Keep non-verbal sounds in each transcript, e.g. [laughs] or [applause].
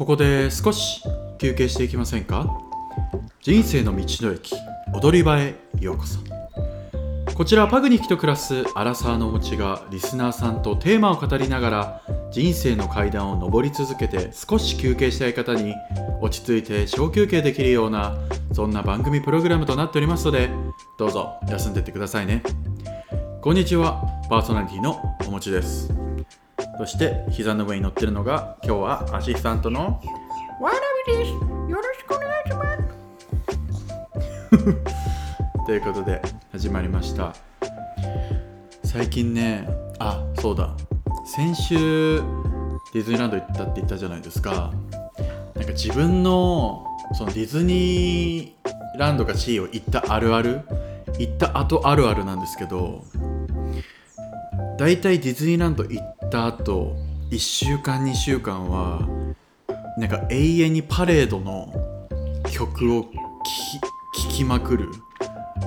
ここで少し休憩していきませんか？人生の道の駅踊り場へようこそ。こちらはパグニキと暮らすアラサーのおもちがリスナーさんとテーマを語りながら人生の階段を上り続けて少し休憩したい方に落ち着いて小休憩できるようなそんな番組プログラムとなっておりますのでどうぞ休んでってくださいね。こんにちは。パーソナリティのおもちです。そして膝の上に乗ってるのが今日はアシスタントのわらびです。よろしくお願いします。[laughs] ということで始まりました最近ねあそうだ先週ディズニーランド行ったって言ったじゃないですかなんか自分のそのディズニーランドかシーを行ったあるある行った後あるあるなんですけどだいたいディズニーランド行った後1週間2週間はなんか永遠にパレードの曲を聴きまくる。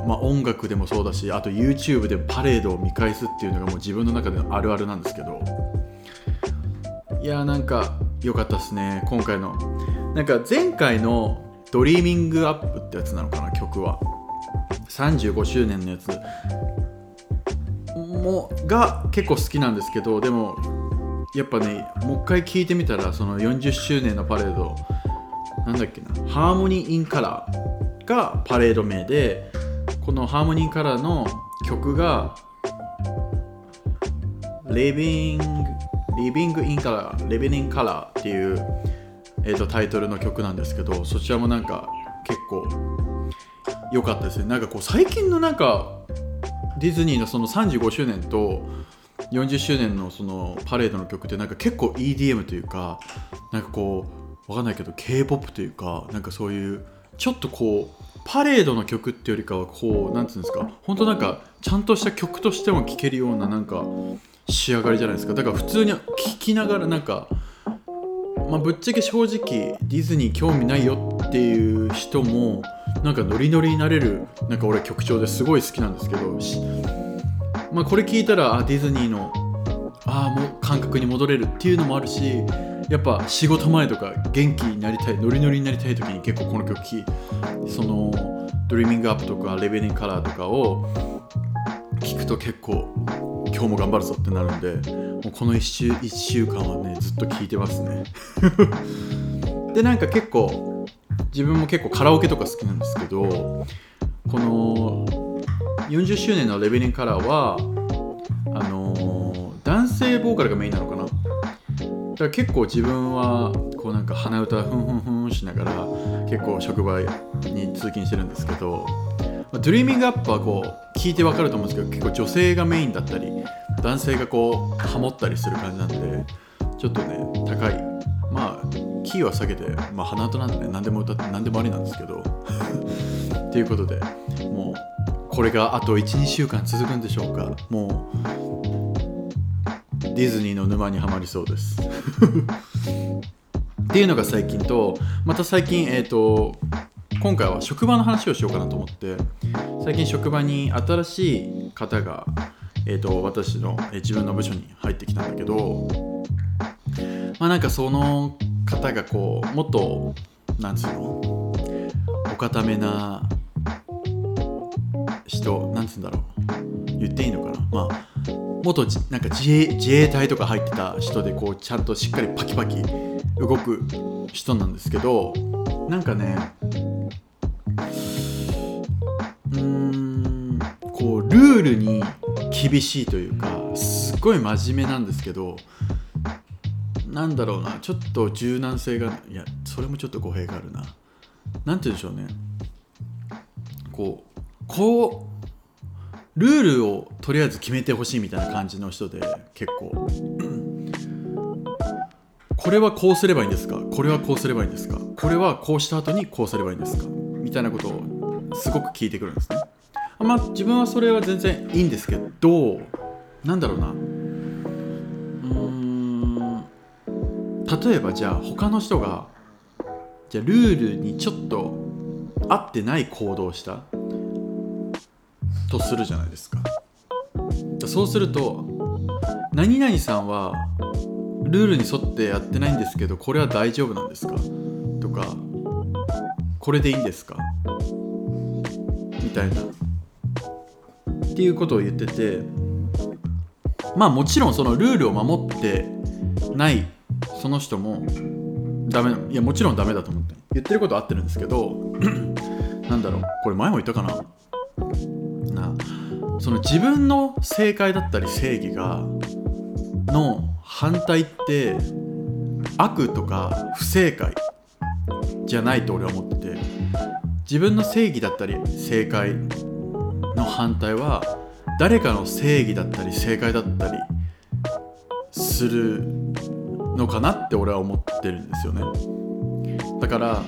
まあ、音楽でもそうだしあと YouTube でパレードを見返すっていうのがもう自分の中でのあるあるなんですけど。いやーなんか良かったですね今回の。なんか前回の「ドリーミングアップ」ってやつなのかな曲は。35周年のやつ。もが結構好きなんですけどでもやっぱねもう一回聴いてみたらその40周年のパレードなんだっけなハーモニー・イン・カラーがパレード名でこのハーモニーカラーの曲が Living, Living in Color Living in Color っていう、えー、とタイトルの曲なんですけどそちらもなんか結構良かったですね。なんかこう最近のなんかディズニーのその35周年と40周年のそのパレードの曲ってなんか結構 EDM というかなんかこうわかんないけど K-POP というかなんかそういうちょっとこうパレードの曲ってよりかはこうなんていうんですか本当なんかちゃんとした曲としても聴けるようななんか仕上がりじゃないですか。だから普通に聴きながらなんかまあぶっちゃけ正直ディズニー興味ないよっていう人もなんかノリノリになれるなんか俺曲調ですごい好きなんですけどまあこれ聞いたらあディズニーのああもう感覚に戻れるっていうのもあるしやっぱ仕事前とか元気になりたいノリノリになりたい時に結構この曲聴その「ドリーミングアップとか「レベリンカラー」とかを聞くと結構今日も頑張るぞってなるんでもうこの1週 ,1 週間はねずっと聴いてますね。[laughs] でなんか結構自分も結構カラオケとか好きなんですけどこの40周年の「レベリンカラーは」あの男性ボーカルがメインなのかな。だから結構自分はこうなんか鼻歌ふんふんふんしながら結構職場に通勤してるんですけど、ま、ドリーミングアップはこう聞いてわかると思うんですけど結構女性がメインだったり男性がこうハモったりする感じなんでちょっとね高い。まあキーは下げて、まあ、鼻歌なんで何でも歌って何でもありなんですけどっていうことでもうこれがあと12週間続くんでしょうか。もうディズニーの沼にはまりそうです。[laughs] っていうのが最近とまた最近えっ、ー、と今回は職場の話をしようかなと思って最近職場に新しい方が、えーと、と私の、えー、自分の部署に入ってきたんだけどまあなんかその方がこうもっとなんつうの？お固めな人なんつうんだろう。言っていいのかな？まあ元なんか自衛自衛隊とか入ってた人でこうちゃんとしっかりパキパキ動く人なんですけどなんかねうーんこうルールに厳しいというかすっごい真面目なんですけどなんだろうなちょっと柔軟性がいやそれもちょっと語弊があるな。なんて言うんでしょうね。こうこうルールをとりあえず決めてほしいみたいな感じの人で結構。[clears throat] これはこうすればいいんですか？これはこうすればいいんですか？これはこうした後にこうすればいいんですか？みたいなことをすごく聞いてくるんですね。まあ自分はそれは全然いいんですけどなんだろうな。例えばじゃあ他の人がじゃあルールにちょっと合ってない行動をしたとするじゃないですか。そうすると何々さんはルールに沿ってやってないんですけどこれは大丈夫なんですか？とかこれでいいんですか？みたいな。っていうことを言っててまあもちろんそのルールを守ってないその人もダメいやもちろんダメだと思って言ってることは合ってるんですけど [clears throat] なんだろうこれ前も言ったかな。なその自分の正解だったり正義がの反対って悪とか不正解じゃないと俺は思ってて自分の正義だったり正解の反対は誰かの正義だったり正解だったりするのかなって俺は思ってるんですよね。だから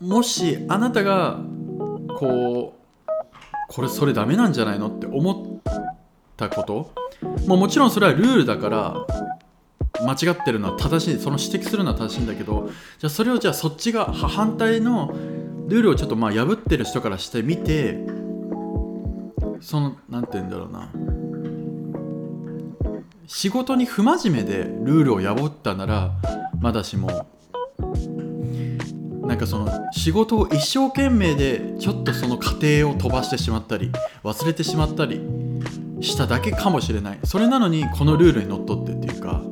もしあなたがこうこれそれダメなんじゃないのって思ったこともうもちろんそれはルールだから間違ってるのは正しいその指摘するのは正しいんだけどじゃあそれをじゃあそっちが反対のルールをちょっとまあ破ってる人からしてみてそのなんて言うんだろうな。仕事に不真面目でルールを破ったならまだしもなんかその仕事を一生懸命でちょっとその過程を飛ばしてしまったり忘れてしまったりしただけかもしれない。それなのにこのルールにのっとってっていうか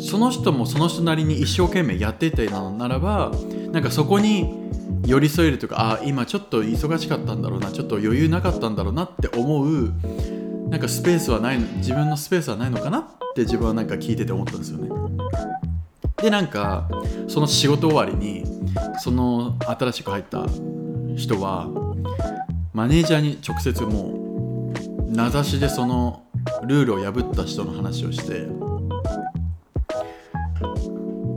その人もその人なりに一生懸命やっていたのならばなんかそこに寄り添えるというかあ今ちょっと忙しかったんだろうなちょっと余裕なかったんだろうなって思うなんかスペースはない自分のスペースはないのかなって自分はなんか聞いてて思ったんですよね。でなんかその仕事終わりにその新しく入った人はマネージャーに直接もう名指しでそのルールを破った人の話をして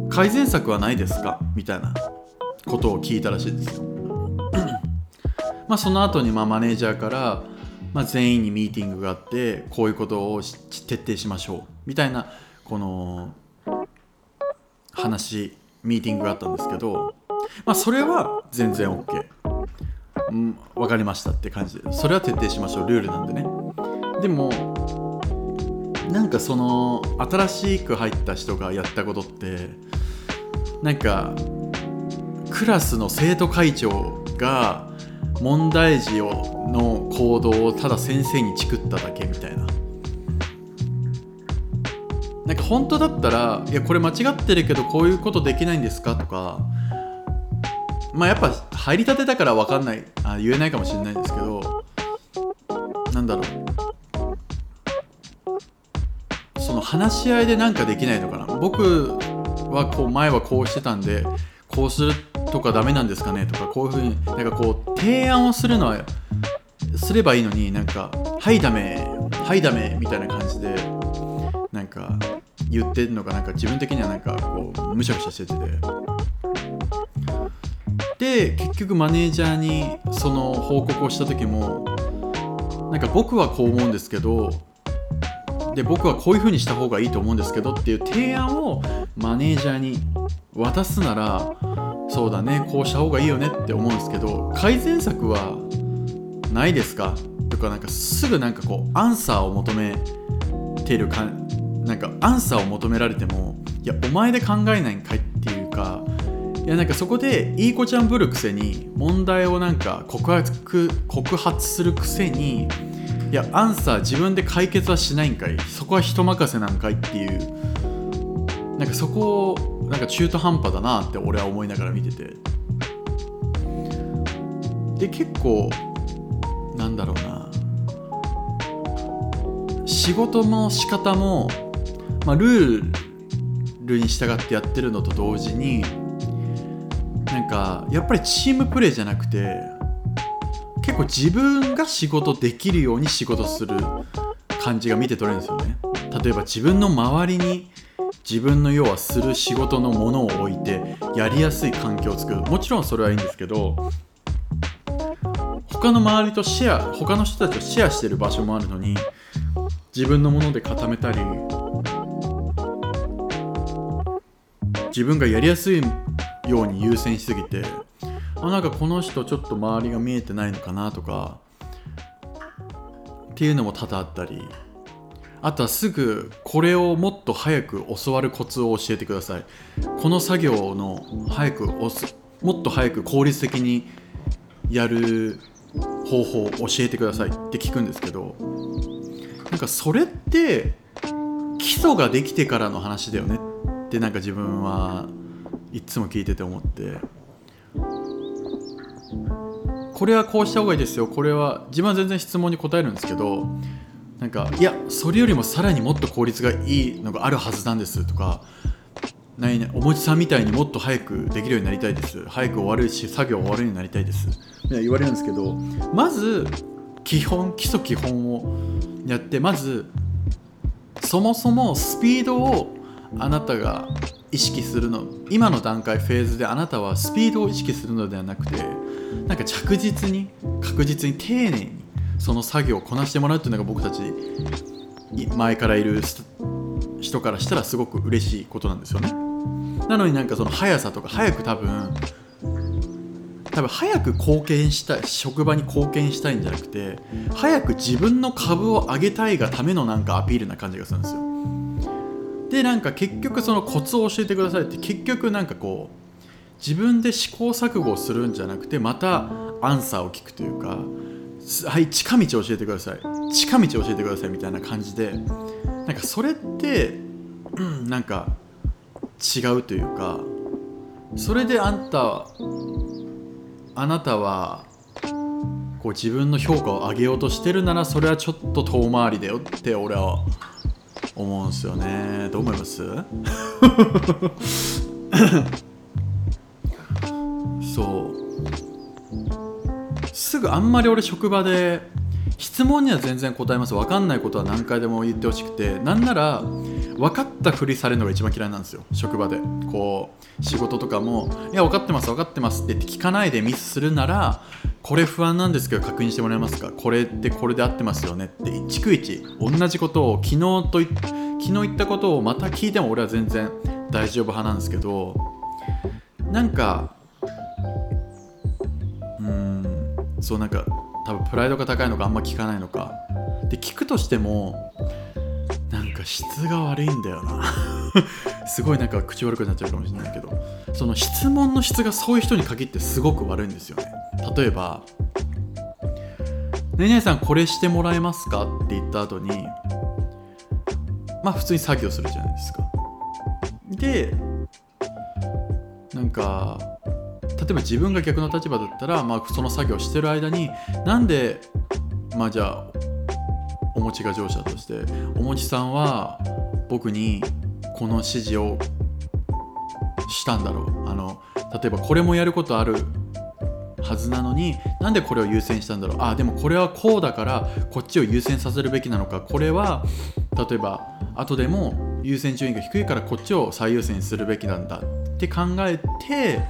改善策はないですか？みたいなことを聞いたらしいんですよ。[clears throat] まあその後にまあマネージャーから、まあ、全員にミーティングがあってこういうことを徹底しましょう。みたいなこの話ミーティングがあったんですけどまあそれは全然 OK うん、分かりましたって感じで。それは徹底しましょう。ルールなんでね。でもなんかその新しく入った人がやったことってなんかクラスの生徒会長が問題児をの行動をただ先生にチクっただけみたいな。なんか本当だったらいやこれ間違ってるけどこういうことできないんですかとかまあやっぱ入りたてだから分かんないあ言えないかもしれないですけどなんだろう。その話し合いでなんかできないのかな。僕はこう前はこうしてたんでこうするってとかダメなんですかね？とかこういうふうになんかこう提案をするのはすればいいのになんか「はいダメはいダメ」みたいな感じでなんか言ってるのがなんか自分的にはなんかこうむしゃくしゃしてて。で結局マネージャーにその報告をした時もなんか僕はこう思うんですけどで僕はこういう風にした方がいいと思うんですけどっていう提案をマネージャーに渡すならそうだねこうした方がいいよねって思うんですけど改善策はないですか？とかなんかすぐなんかこうアンサーを求めてるかなんかアンサーを求められてもいやお前で考えないんかいっていうかいやなんかそこでいい子ちゃんぶるくせに問題をなんか告白告発するくせにいやアンサー自分で解決はしないんかい？そこは人任せなんかいっていうなんかそこをなんか中途半端だなって俺は思いながら見てて。で結構なんだろうな。仕事の仕方も、まあ、ルールに従ってやってるのと同時になんかやっぱりチームプレーじゃなくて結構自分が仕事できるように仕事する感じが見て取れるんですよね。例えば自分の周りに自分の要はする仕事のものを置いてやりやすい環境を作る。もちろんそれはいいんですけど他の周りとシェア他の人たちとシェアしてる場所もあるのに自分のもので固めたり自分がやりやすいように優先しすぎてあなんかこの人ちょっと周りが見えてないのかなとかっていうのも多々あったり。あとはすぐこれをもっと早く教わるコツを教えてください。この作業の早くもっと早く効率的にやる方法を教えてください。って聞くんですけどなんかそれって基礎ができてからの話だよね。ってなんか自分はいっつも聞いてて思って。これはこうした方がいいですよ。これは自分は全然質問に答えるんですけどなんかいやそれよりもさらにもっと効率がいいのがあるはずなんですとか何々おもちさんみたいにもっと早くできるようになりたいです。早く終わるし作業終わるようになりたいです。みたいな言われるんですけどまず基本基礎基本をやってまずそもそもスピードをあなたが意識するの今の段階フェーズであなたはスピードを意識するのではなくてなんか着実に確実に丁寧にその作業をこなしてもらうっていうのが僕たち前からいる人からしたらすごく嬉しいことなんですよね。なのになんかその速さとか早く多分多分早く貢献したい職場に貢献したいんじゃなくて早く自分の株を上げたいがためのなんかアピールな感じがするんですよ。でなんか結局そのコツを教えてくださいって結局なんかこう自分で試行錯誤をするんじゃなくてまたアンサーを聞くというかはい近道教えてください。近道教えてくださいみたいな感じで。なんかそれって、うん、なんか違うというかそれであんたあなたはこう自分の評価を上げようとしてるならそれはちょっと遠回りだよって俺は思うんですよね。どう思います？[laughs] そう。すぐあんまり俺職場で質問には全然答えます。分かんないことは何回でも言ってほしくて。なんなら分かったふりされるのが一番嫌いなんですよ。職場で。こう仕事とかも「いや分かってます分かってます」って聞かないでミスするならこれ不安なんですけど確認してもらえますか？これってこれで合ってますよねって逐一同じことを昨日と昨日言ったことをまた聞いても俺は全然大丈夫派なんですけどなんかそうなんか多分プライドが高いのかあんま聞かないのか。で聞くとしてもなんか質が悪いんだよな。[laughs] すごいなんか口悪くなっちゃうかもしれないけど。その質問の質がそういう人に限ってすごく悪いんですよね。例えば「ねえねえさんこれしてもらえますか?」って言った後にまあ普通に作業するじゃないですか。でなんか例えば自分が逆の立場だったら、まあ、その作業してる間になんでまあじゃあおもちが乗車としておもちさんは僕にこの指示をしたんだろう。あの例えばこれもやることあるはずなのになんでこれを優先したんだろう。あでもこれはこうだからこっちを優先させるべきなのか。これは例えば後でも優先順位が低いからこっちを最優先するべきなんだって考えて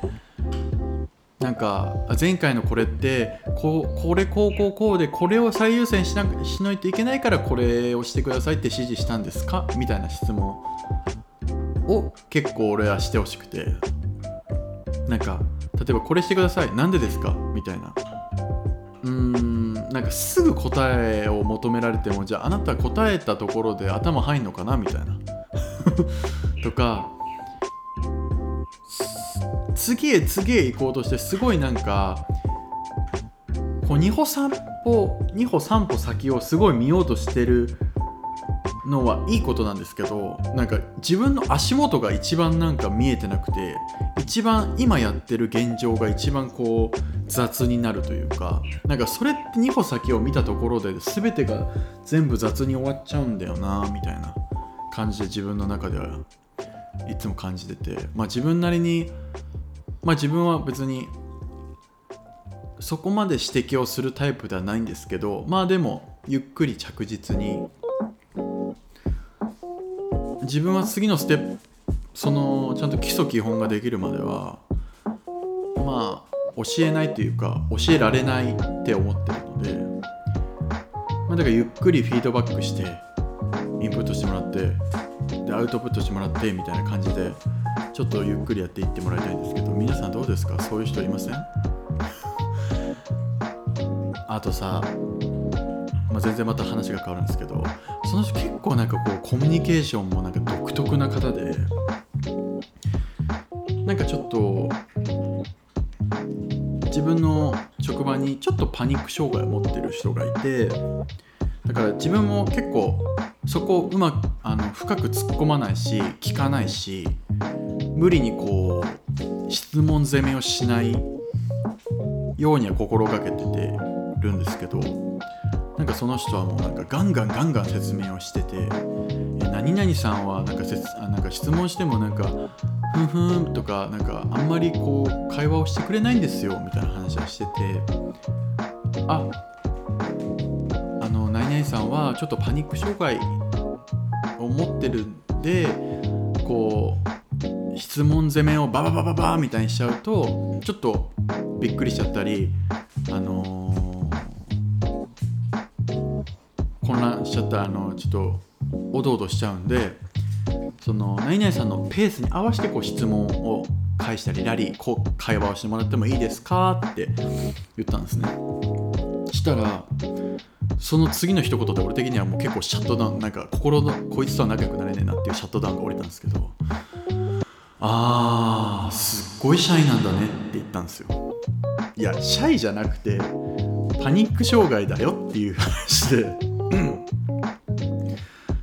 なんか前回のこれってこうこれこうこうこうでこれを最優先しなしないといけないからこれをしてくださいって指示したんですか？みたいな質問。を結構俺はしてほしくて。なんか例えばこれしてください。なんでですか？みたいな。うーんなんかすぐ答えを求められてもじゃああなた答えたところで頭入んのかな？みたいな。[laughs] とか次へ次へ行こうとしてすごいなんかこう2歩3歩2歩3歩先をすごい見ようとしてるのはいいことなんですけどなんか自分の足元が一番なんか見えてなくて一番今やってる現状が一番こう雑になるというかなんかそれって2歩先を見たところで全てが全部雑に終わっちゃうんだよなみたいな感じで自分の中ではいつも感じててまあ自分なりにまあ自分は別にそこまで指摘をするタイプではないんですけどまあでもゆっくり着実に自分は次のステップそのちゃんと基礎基本ができるまではまあ教えないというか教えられないって思ってるので、まあ、だからゆっくりフィードバックしてインプットしてもらってでアウトプットしてもらってみたいな感じでちょっとゆっくりやっていってもらいたいんですけど皆さんどうですか？そういう人いません？[laughs] あとさまあ、全然また話が変わるんですけどその人結構なんかこうコミュニケーションもなんか独特な方でなんかちょっと自分の職場にちょっとパニック障害を持ってる人がいてだから自分も結構そこをうまくあの深く突っ込まないし聞かないし無理にこう質問攻めをしないようには心がけててるんですけどなんかその人はもうなんかガンガンガンガン説明をしてて「何々さんはなんかせつあなんか質問してもなんかふんふんとかなんかあんまりこう会話をしてくれないんですよみたいな話はしててああの何々さんはちょっとパニック障害を持ってるんでこう質問攻めをバババババみたいにしちゃうとちょっとびっくりしちゃったりあのー混乱しちゃったあのちょっとおどおどしちゃうんでその何々さんのペースに合わせてこう質問を返したりラリーこう会話をしてもらってもいいですかって言ったんですね。したらその次の一言で俺的にはもう結構シャットダウンなんか心のこいつとは仲良くなれねえなっていうシャットダウンが降りたんですけどあーすっごいシャイなんだねって言ったんですよいやシャイじゃなくてパニック障害だよっていう話で。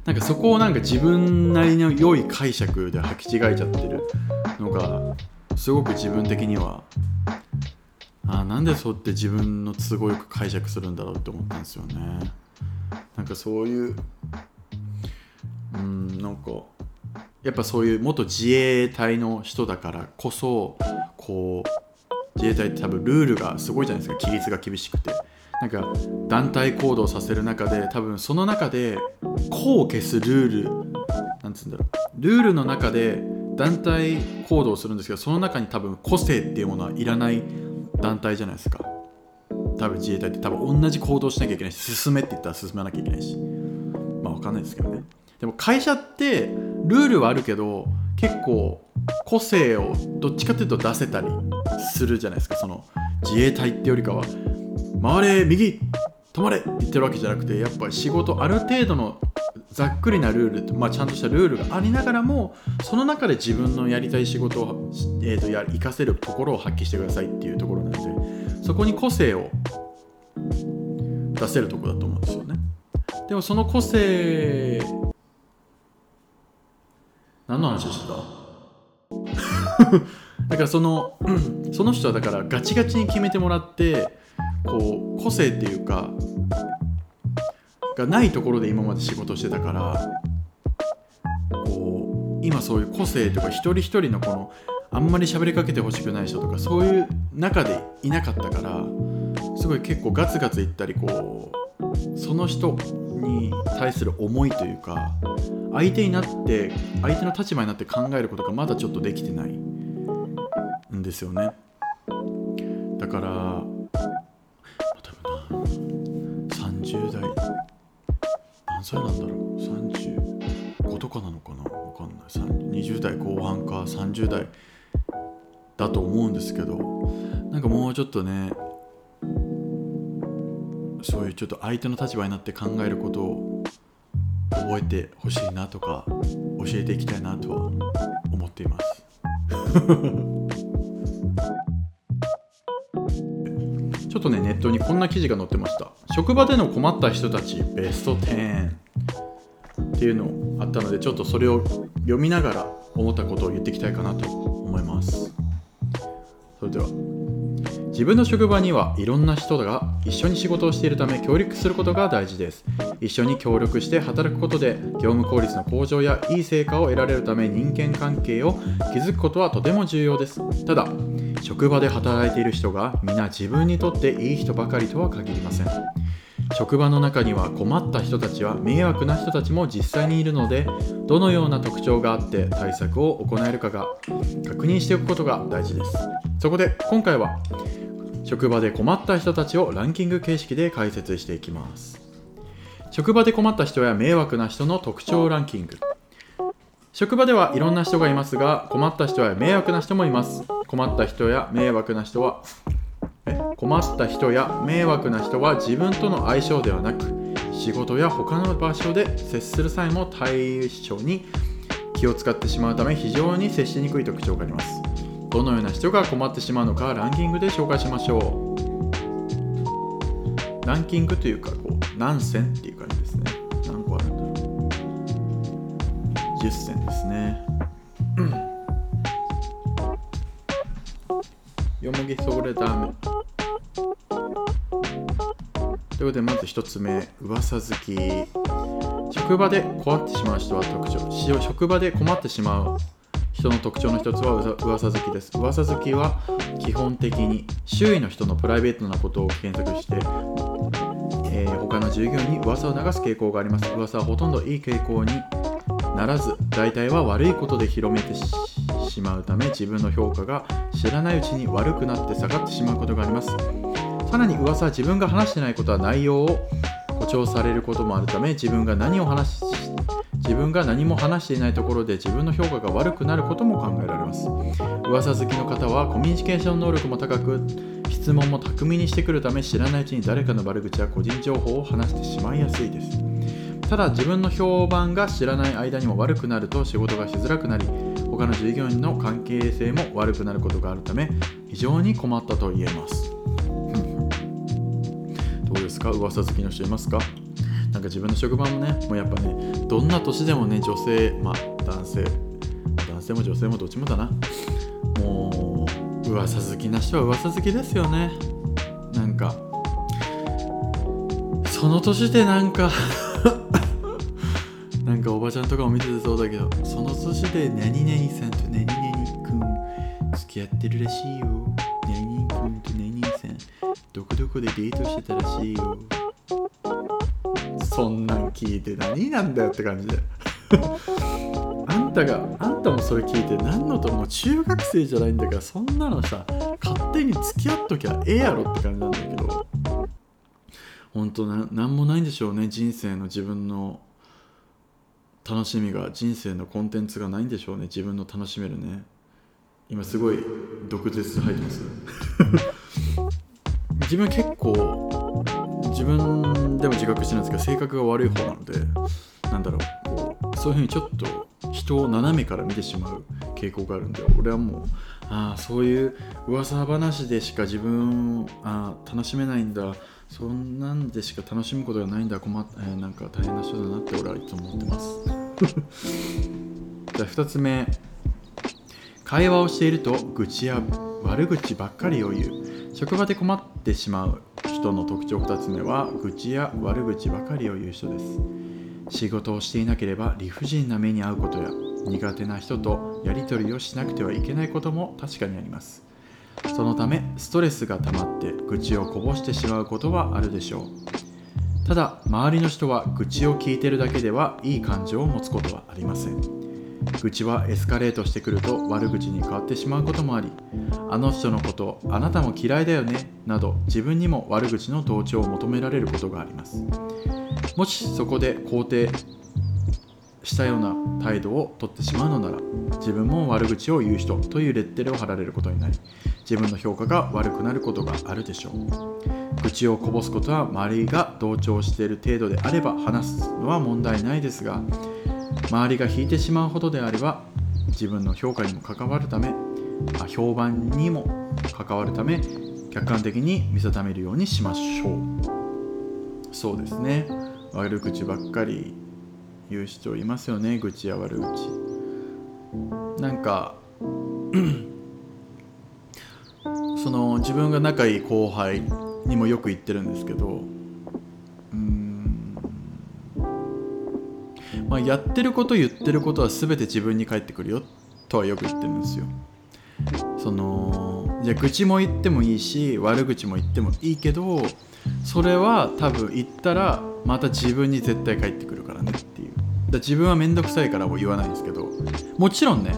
なんかそこをなんか自分なりの良い解釈で履き違えちゃってるのがすごく自分的にはあなんでそうって自分の都合よく解釈するんだろうって思ったんですよね。なんかそういううんなんかやっぱそういう元自衛隊の人だからこそこう自衛隊って多分ルールがすごいじゃないですか規律が厳しくて。なんか団体行動させる中で多分その中でこう消すルールなんつうんだろう。ルールの中で団体行動するんですけどその中に多分個性っていうものはいらない団体じゃないですか。多分自衛隊って多分同じ行動しなきゃいけないし進めって言ったら進まなきゃいけないし。まあわかんないですけどね。でも会社ってルールはあるけど結構個性をどっちかっていうと出せたりするじゃないですか。その自衛隊ってよりかは回れ右止まれって言ってるわけじゃなくてやっぱり仕事ある程度のざっくりなルール、まあ、ちゃんとしたルールがありながらもその中で自分のやりたい仕事を、えー、とや活かせるところを発揮してくださいっていうところなのでそこに個性を出せるとこだと思うんですよね。でもその個性何の話してた？[laughs] だからそのその人はだからガチガチに決めてもらってこう個性っていうかがないところで今まで仕事してたからこう今そういう個性とか一人一人のこのあんまり喋りかけてほしくない人とかそういう中でいなかったからすごい結構ガツガツいったりこうその人に対する思いというか相手になって相手の立場になって考えることがまだちょっとできてない。んですよね。だからまあ多分な30代何歳なんだろう。35とかなのかな。わかんない。20代後半か30代だと思うんですけどなんかもうちょっとねそういうちょっと相手の立場になって考えることを覚えてほしいなとか教えていきたいなとは思っています。[laughs] ちょっとねネットにこんな記事が載ってました。職場での困った人たちベスト10っていうのあったのでちょっとそれを読みながら思ったことを言っていきたいかなと思います。それでは。自分の職場にはいろんな人が一緒に仕事をしているため協力することが大事です。一緒に協力して働くことで業務効率の向上やいい成果を得られるため人間関係を築くことはとても重要です。ただ職場で働いている人が皆自分にとっていい人ばかりとは限りません。職場の中には困った人たちは迷惑な人たちも実際にいるのでどのような特徴があって対策を行えるかが確認しておくことが大事です。そこで今回は職場で困った人たちをランキング形式で解説していきます。職場で困った人や迷惑な人の特徴ランキング。職場ではいろんな人がいますが困った人や迷惑な人もいます。困った人や迷惑な人は困った人や迷惑な人は自分との相性ではなく仕事や他の場所で接する際も対象に気を使ってしまうため非常に接しにくい特徴があります。どのような人が困ってしまうのかランキングで紹介しましょう。ランキングというかこう何選っていう感じですね。何個あるんだろう。10選ですね。よもぎそれダメ。ということでまず1つ目噂好き。職場で困ってしまう人は特徴。職場で困ってしまう人の特徴の一つは噂好きです。噂好きは基本的に周囲の人のプライベートなことを検索して、えー他の従業員に噂を流す傾向があります。噂はほとんどいい傾向にならず大体は悪いことで広めてしまうため自分の評価が知らないうちに悪くなって下がってしまうことがあります。さらに噂は自分が話してないことは内容を誇張されることもあるため自分が何を話し自分が何も話していないところで自分の評価が悪くなることも考えられます噂好きの方はコミュニケーション能力も高く質問も巧みにしてくるため知らないうちに誰かの悪口や個人情報を話してしまいやすいですただ自分の評判が知らない間にも悪くなると仕事がしづらくなり他の従業員の関係性も悪くなることがあるため非常に困ったと言えますか噂好きの人いますか？なんか自分の職場もねもうやっぱねどんな年でもね女性まあ男性男性も女性もどっちもだな。もう噂好きな人は噂好きですよね。なんかその年でなんか [laughs] なんかおばちゃんとかも見ててそうだけどその年で何々さんと何々くん付き合ってるらしいよ。でデートしてたらしいよ。そんなん聞いて何なんだよって感じで。[laughs] あんたがあんたもそれ聞いて何のともう中学生じゃないんだからそんなのさ勝手に付き合っときゃええやろって感じなんだけど。本当ななんもないんでしょうね人生の自分の楽しみが人生のコンテンツがないんでしょうね自分の楽しめるね。今すごい毒舌入ってます。自分結構自分でも自覚してるんですけど性格が悪い方なのでなんだろうこうそういうふうにちょっと人を斜めから見てしまう傾向があるんで俺はもうああそういう噂話でしか自分あ楽しめないんだそんなんでしか楽しむことがないんだ困っ、えーなんか大変な人だなって俺はいつも思ってます。[laughs] じゃあ2つ目。会話をしていると愚痴や悪口ばっかりを言う。職場で困ってしまう人の特徴2つ目は愚痴や悪口ばかりを言う人です。仕事をしていなければ理不尽な目に遭うことや苦手な人とやり取りをしなくてはいけないことも確かにあります。そのためストレスが溜まって愚痴をこぼしてしまうことはあるでしょう。ただ周りの人は愚痴を聞いてるだけではいい感情を持つことはありません。愚痴はエスカレートしてくると悪口に変わってしまうこともありあの人のことあなたも嫌いだよねなど自分にも悪口の同調を求められることがあります。もしそこで肯定したような態度をとってしまうのなら自分も悪口を言う人というレッテルを貼られることになり自分の評価が悪くなることがあるでしょう。愚痴をこぼすことは周りが同調している程度であれば話すのは問題ないですが周りが引いてしまうほどであれば自分の評価にも関わるためあ評判にも関わるため客観的に見定めるようにしましょう。そうですね。悪口ばっかり言う人いますよね。愚痴や悪口。なんか [clears throat] その自分が仲いい後輩にもよく言ってるんですけどまあやってること言ってることは全て自分に返ってくるよとはよく言ってるんですよ。そのじゃあ愚痴も言ってもいいし悪口も言ってもいいけどそれは多分言ったらまた自分に絶対返ってくるからねっていう。だ自分は面倒くさいからも言わないんですけどもちろんね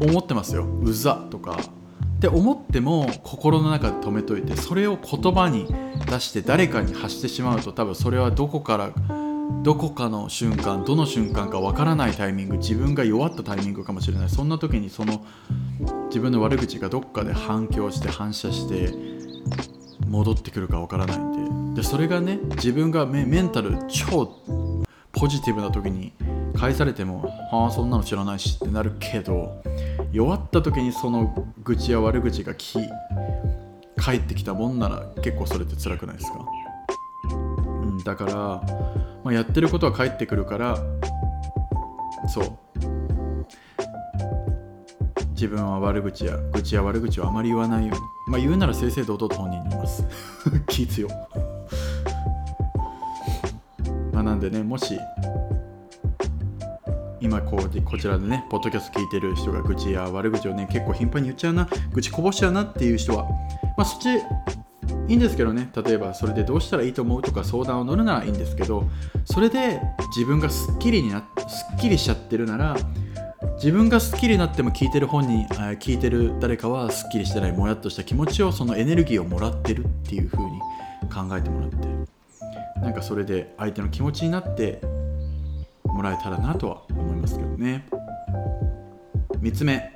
思ってますよ。うざとか。って思っても心の中で止めといてそれを言葉に出して誰かに発してしまうと多分それはどこからどこかの瞬間どの瞬間かわからないタイミング自分が弱ったタイミングかもしれない。そんな時にその自分の悪口がどっかで反響して反射して戻ってくるかわからないんで。でそれがね自分がメンタル超ポジティブな時に返されても「ああそんなの知らないし」ってなるけど弱った時にその愚痴や悪口がき返ってきたもんなら結構それって辛くないですか、うん、だから、まあ、やってることは返ってくるからそう。自分は悪口や愚痴や悪口をあまり言わないように。まあ言うなら正々堂々と本人に言います。[laughs] 気強まあなんでねもし今こうこちらでねポッドキャスト聞いてる人が愚痴や悪口をね結構頻繁に言っちゃうな。愚痴こぼしちゃうなっていう人はまあそっちいいんですけどね。例えばそれでどうしたらいいと思うとか相談を乗るならいいんですけどそれで自分がすっきりになすっきりしちゃってるなら自分がすっきりになっても聞いてる本人あ聞いてる誰かはすっきりしてないもやっとした気持ちをそのエネルギーをもらってるっていう風に考えてもらってなんかそれで相手の気持ちになってもらえたらなとは思いますけどね。3つ目。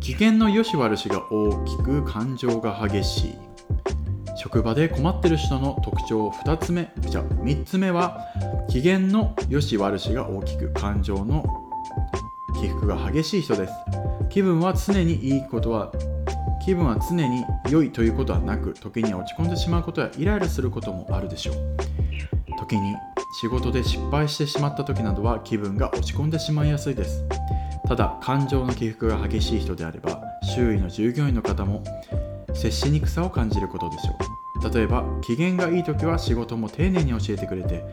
機嫌の良し悪しが大きく感情が激しい。職場で困ってる人の特徴2つ目じゃあ3つ目は機嫌の良し悪しが大きく感情の起伏が激しい人です。気分は常にいいことは気分は常に良いということはなく時には落ち込んでしまうことやイライラすることもあるでしょう。時に仕事で失敗してしまった時などは気分が落ち込んでしまいやすいです。ただ感情の起伏が激しい人であれば周囲の従業員の方も接しにくさを感じることでしょう。例えば機嫌がいい時は仕事も丁寧に教えてくれて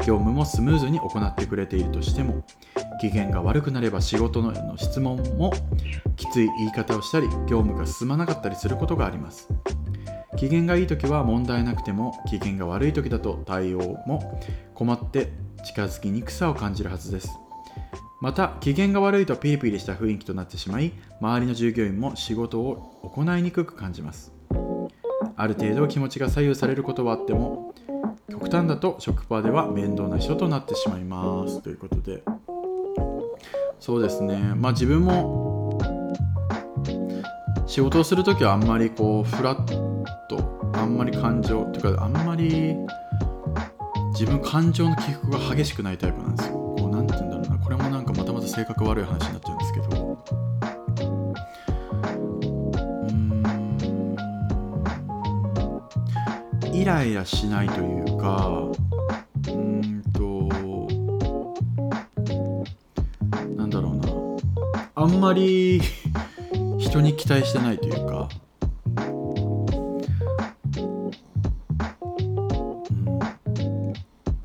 業務もスムーズに行ってくれているとしても機嫌が悪くなれば仕事の質問もきつい言い方をしたり業務が進まなかったりすることがあります。機嫌がいい時は問題なくても機嫌が悪い時だと対応も困って近づきにくさを感じるはずです。また機嫌が悪いとピリピリした雰囲気となってしまい周りの従業員も仕事を行いにくく感じます。ある程度気持ちが左右されることはあっても極端だと職場では面倒な人となってしまいますということで。そうですね。まあ自分も仕事をする時はあんまりこうフラットあんまり感情っていうかあんまり自分感情の起伏が激しくないタイプなんですよ。こうなんて言うんだろうな。これもなんかまたまた性格悪い話になっちゃうイライラしないというかうんとなんだろうな。あんまり人に期待してないというか。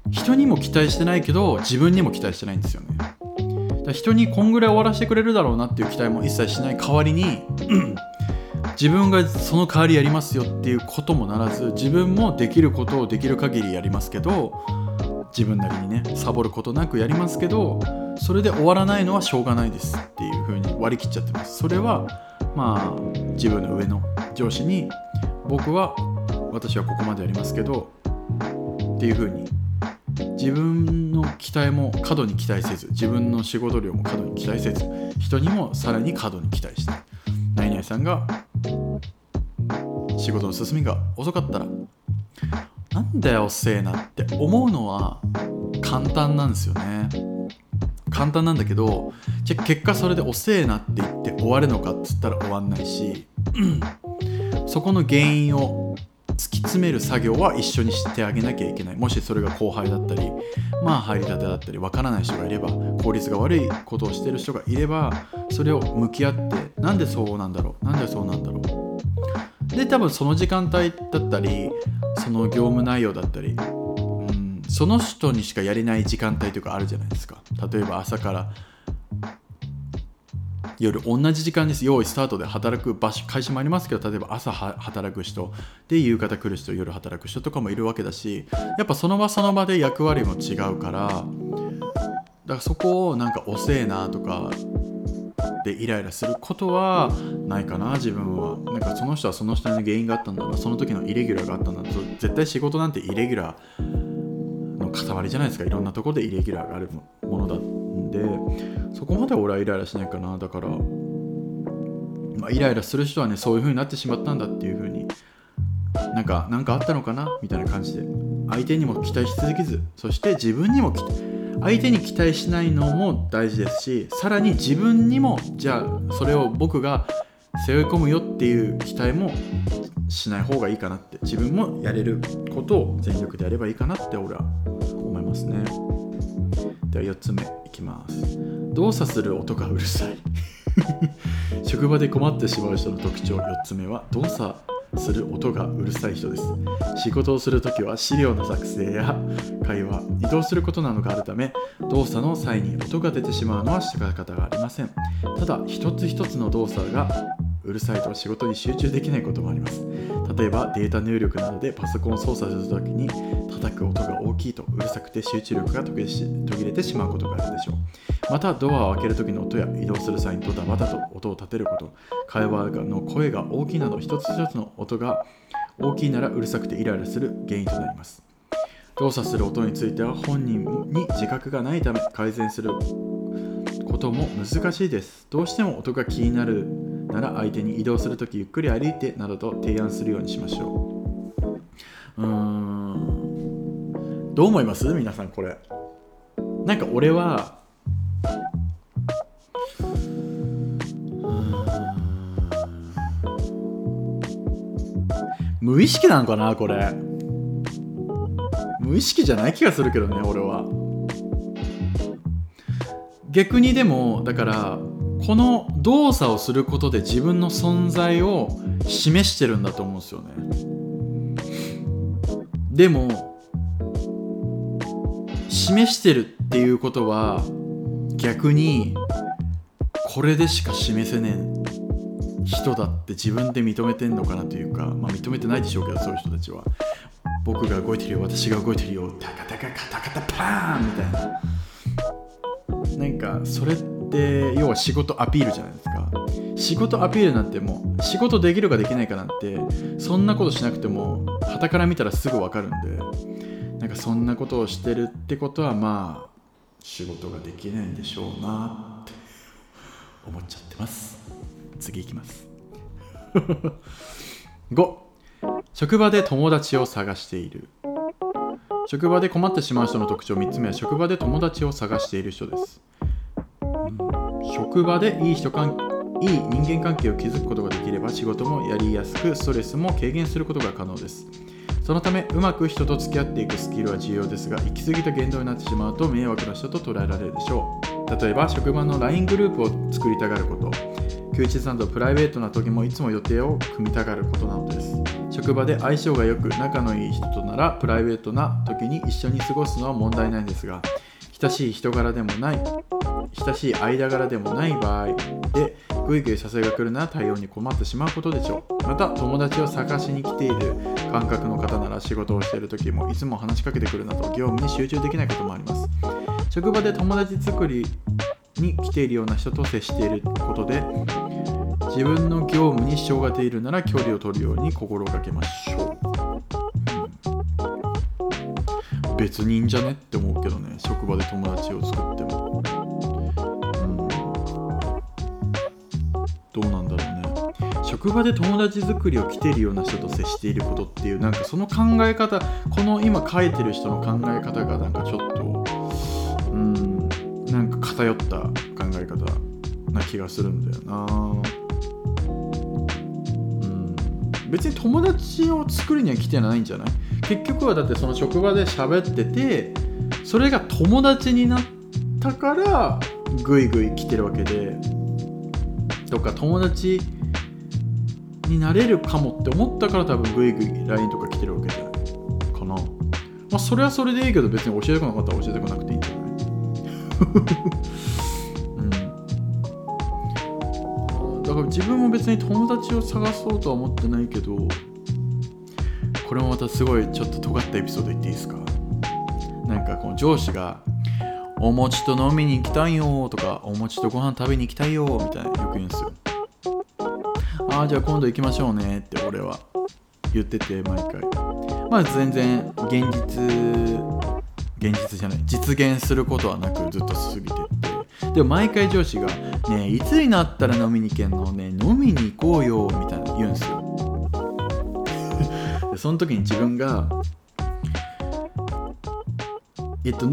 人にも期待してないけど自分にも期待してないんですよね。だ人にこんぐらい終わらせてくれるだろうなっていう期待も一切しない代わりに自分がその代わりやりますよっていうこともならず自分もできることをできる限りやりますけど自分なりにねサボることなくやりますけどそれで終わらないのはしょうがないですっていう風に割り切っちゃってます。それはまあ自分の上の上司に僕は私はここまでやりますけどっていう風に自分の期待も過度に期待せず自分の仕事量も過度に期待せず人にもさらに過度に期待して何々さんが仕事の進みが遅かったらなんだよ遅えなって思うのは簡単なんですよね。簡単なんだけどじゃ結果それで遅えなって言って終わるのかっつったら終わんないしうん。そこの原因を詰める作業は一緒にしてあげなきゃいけない。もしそれが後輩だったりまあ入りたてだったりわからない人がいれば効率が悪いことをしてる人がいればそれを向き合ってなんでそうなんだろう？なんでそうなんだろう？で多分その時間帯だったりその業務内容だったり、うん、その人にしかやれない時間帯とかあるじゃないですか。例えば朝から夜同じ時間です。用意スタートで働く場所会社もありますけど例えば朝働く人で夕方来る人夜働く人とかもいるわけだしやっぱその場その場で役割も違うからだからそこをなんか遅えなとかでイライラすることはないかな。自分は。なんかその人はその人の原因があったんだろうその時のイレギュラーがあったんだと絶対仕事なんてイレギュラーの塊じゃないですか。いろんなところでイレギュラーがあるものだ。でそこまで俺はイライラしないかな。だから、まあ、イライラする人はねそういう風になってしまったんだっていう風になんかなんかあったのかな？みたいな感じで。相手にも期待し続けずそして自分にも相手に期待しないのも大事ですしさらに自分にもじゃあそれを僕が背負い込むよっていう期待もしない方がいいかなって。自分もやれることを全力でやればいいかなって俺は思いますね。では4つ目。きます。動作する音がうるさい。[laughs] 職場で困ってしまう人の特徴4つ目は動作する音がうるさい人です。仕事をするときは資料の作成や会話移動することなどがあるため動作の際に音が出てしまうのは仕方がありません。ただ一つ一つの動作がうるさいと仕事に集中できないこともあります。例えばデータ入力などでパソコンを操作するときに叩く音が大きいとうるさくて集中力が途切れてしまうことがあるでしょう。またドアを開ける時の音や移動する際にドタバタと音を立てること会話の声が大きいなど一つ一つの音が大きいならうるさくてイライラする原因となります。動作する音については本人に自覚がないため改善することも難しいです。どうしても音が気になるなら相手に移動するときゆっくり歩いてなどと提案するようにしましょう。うーん。どう思います？皆さんこれ。なんか俺は無意識なのかなこれ。無意識じゃない気がするけどね俺は。逆にでもだからこの動作をすることで自分の存在を示してるんだと思うんですよね。でも示してるっていうことは逆にこれでしか示せねえ人だって自分で認めてんのかなというか、まあ、認めてないでしょうけどそういう人たちは。僕が動いてるよ私が動いてるよタカタカカタカタパーンみたいな。なんかそれって要は仕事アピールじゃないですか。仕事アピールなんてもう仕事できるかできないかなんてそんなことしなくても傍から見たらすぐ分かるんでなんかそんなことをしてるってことはまあ仕事ができないんでしょうなって思っちゃってます。次いきます。[laughs] 5職場で友達を探している。職場で困ってしまう人の特徴3つ目は職場で友達を探している人です、職場でいい人関いい人間関係を築くことができれば仕事もやりやすくストレスも軽減することが可能です。そのためうまく人と付き合っていくスキルは重要ですが行き過ぎた言動になってしまうと迷惑な人と捉えられるでしょう。例えば職場の LINE グループを作りたがること。休日などプライベートな時もいつも予定を組みたがることなのです。職場で相性が良く仲のいい人とならプライベートな時に一緒に過ごすのは問題ないんですが親しい人柄でもない親しい間柄でもない場合でぐいぐい誘いが来るなら対応に困ってしまうことでしょう。また友達を探しに来ている感覚の方なら仕事をしている時もいつも話しかけてくるなど業務に集中できないこともあります。職場で友達作りに来ているような人と接していることで自分の業務に支障が出るなら距離を取るように心がけましょう、別にいいんじゃね？って思うけどね職場で友達を作っても、どうなんだろうね。職場で友達作りを来てるような人と接していることっていうなんかその考え方この今書いてる人の考え方がなんかちょっとうんなんか偏った考え方な気がするんだよな。うん。別に友達を作りには来てないんじゃない？結局はだってその職場で喋っててそれが友達になったからグイグイ来てるわけで。とか友達になれるかもって思ったから多分グイグイ LINE とか来てるわけじゃないかな。まあそれはそれでいいけど別に教えてこなかったら教えてこなくていいんじゃないうん、[laughs] だから自分も別に友達を探そうとは思ってないけどこれもまたすごいちょっと尖ったエピソード言っていいですか？なんかこの上司が「お餅と飲みに行きたいよ」とか「お餅とご飯食べに行きたいよ」みたいなよく言うんですよああじゃあ今度行きましょうねって俺は言ってて毎回。まあ全然現実現実じゃない。実現することはなくずっと過ぎてって。でも毎回上司が「ねえいつになったら飲みに行けんのね飲みに行こうよ」みたいな言うんですよ。[laughs] その時に自分がえっと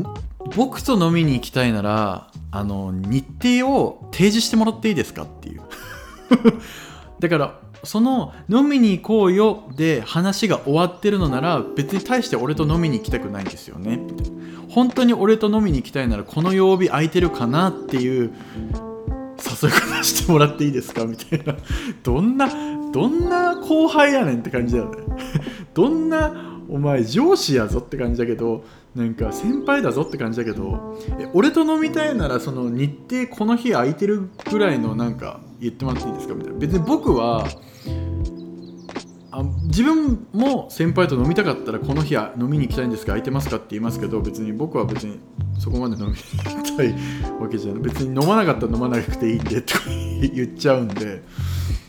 僕と飲みに行きたいならあの日程を提示してもらっていいですかっていう。[laughs] だからその飲みに行こうよで話が終わってるのなら別に対して俺と飲みに行きたくないんですよね。本当に俺と飲みに行きたいならこの曜日空いてるかなっていう誘い方してもらっていいですか？みたいな。どんなどんな後輩やねんって感じだよね。[laughs] どんなお前上司やぞって感じだけどなんか先輩だぞって感じだけどえ俺と飲みたいならその日程この日空いてるぐらいのなんか言ってもらっていいですかみたいな。別に僕はあ自分も先輩と飲みたかったらこの日は飲みに行きたいんですか空いてますかって言いますけど別に僕は別にそこまで飲みたいわけじゃない。別に飲まなかったら飲まなくていいんでとか言っちゃうんで。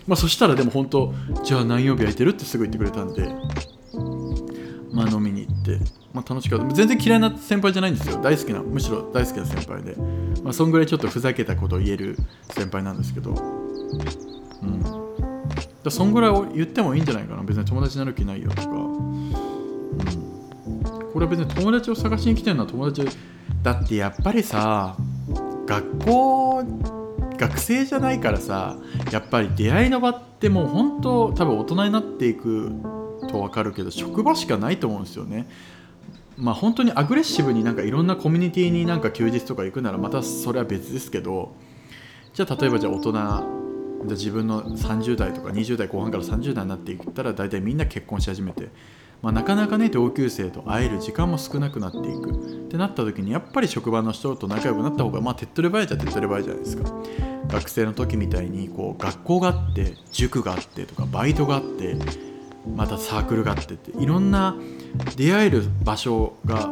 まあそしたらでも本当じゃあ何曜日空いてるってすぐ言ってくれたんで。まあ飲みに行って、まあ、楽しかった。全然嫌いな先輩じゃないんですよ。大好きなむしろ大好きな先輩で。まあそんぐらいちょっとふざけたことを言える先輩なんですけど。うん。だそんぐらいを言ってもいいんじゃないかな。別に友達になる気ないよとか、うん、これは別に友達を探しに来てるのは友達だってやっぱりさ学校学生じゃないからさやっぱり出会いの場ってもう本当多分大人になっていくと分かるけど職場しかないと思うんですよね。まあ本当にアグレッシブになんかいろんなコミュニティになんか休日とか行くならまたそれは別ですけどじゃあ例えばじゃあ大人で自分の30代とか20代後半から30代になっていったら大体みんな結婚し始めて、まあ、なかなかね同級生と会える時間も少なくなっていく。ってなった時にやっぱり職場の人と仲良くなった方がまあ手っ取り早いじゃ手っ取り早いじゃないですか。学生の時みたいにこう学校があって塾があってとかバイトがあってまたサークルがあってっていろんな出会える場所が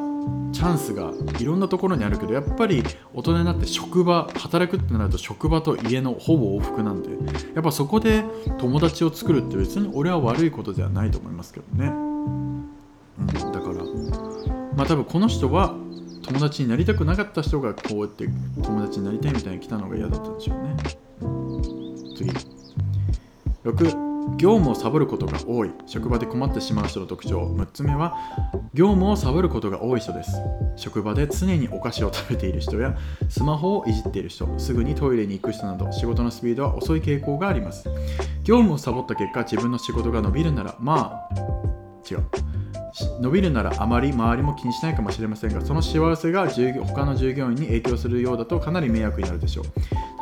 チャンスがいろんなところにあるけどやっぱり大人になって職場働くってなると職場と家のほぼ往復なんでやっぱそこで友達を作るって別に俺は悪いことではないと思いますけどね、うん、だからまあ多分この人は友達になりたくなかった人がこうやって友達になりたいみたいに来たのが嫌だったんでしょうね。次。6業務をサボることが多い。職場で困ってしまう人の特徴。6つ目は業務をサボることが多い人です。職場で常にお菓子を食べている人やスマホをいじっている人すぐにトイレに行く人など仕事のスピードは遅い傾向があります。業務をサボった結果自分の仕事が伸びるならまあ違う。伸びるならあまり周りも気にしないかもしれませんがその幸せが他の従業員に影響するようだとかなり迷惑になるでしょう。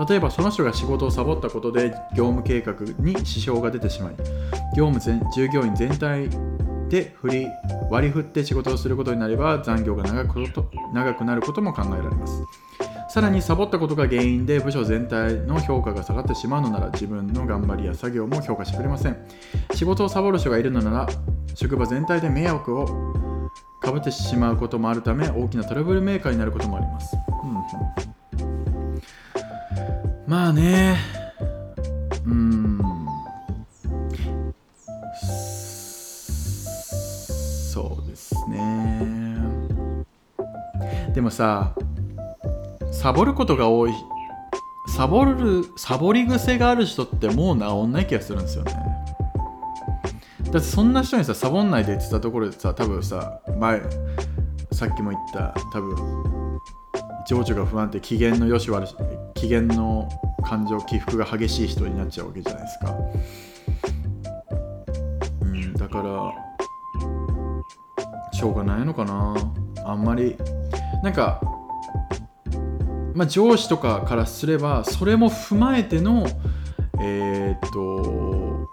例えばその人が仕事をサボったことで業務計画に支障が出てしまい業務全従業員全体で振り割り振って仕事をすることになれば残業が長く長くなることも考えられます。さらにサボったことが原因で部署全体の評価が下がってしまうのなら自分の頑張りや作業も評価してくれません。仕事をサボる人がいるのなら職場全体で迷惑をかぶってしまうこともあるため大きなトラブルメーカーになることもあります、うん、まあね。うん。そうですね。でもさサボることが多い。サボるサボり癖がある人ってもう治んない気がするんですよね。だってそんな人にさサボんないでって言ったところでさ多分さ前さっきも言った多分情緒が不安定機嫌の良し悪し機嫌の感情起伏が激しい人になっちゃうわけじゃないですか。うんだからしょうがないのかな。あんまりなんかまあ、上司とかからすればそれも踏まえてのえー、っと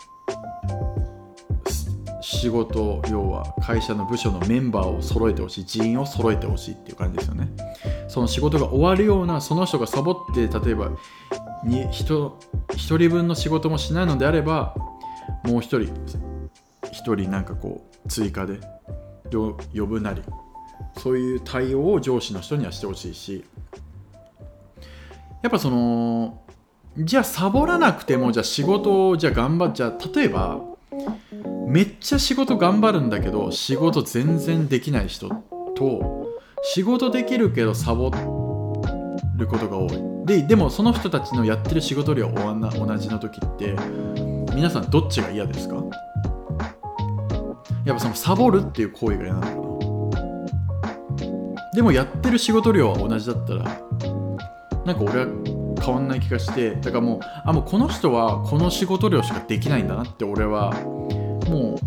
仕事要は会社の部署のメンバーを揃えてほしい人員を揃えてほしいっていう感じですよね。その仕事が終わるようなその人がサボって例えばに 1, 1人分の仕事もしないのであればもう1人1人なんかこう追加で呼ぶなりそういう対応を上司の人にはしてほしいしやっぱそのじゃあサボらなくてもじゃあ仕事をじゃあ頑張っちゃう。例えばめっちゃ仕事頑張るんだけど仕事全然できない人と仕事できるけどサボることが多い。ででもその人たちのやってる仕事量同じの時って皆さんどっちが嫌ですか？やっぱそのサボるっていう行為が嫌なのかなでもやってる仕事量は同じだったらなんか俺は変わんない気がしてだからもうあもうこの人はこの仕事量しかできないんだなって俺はもう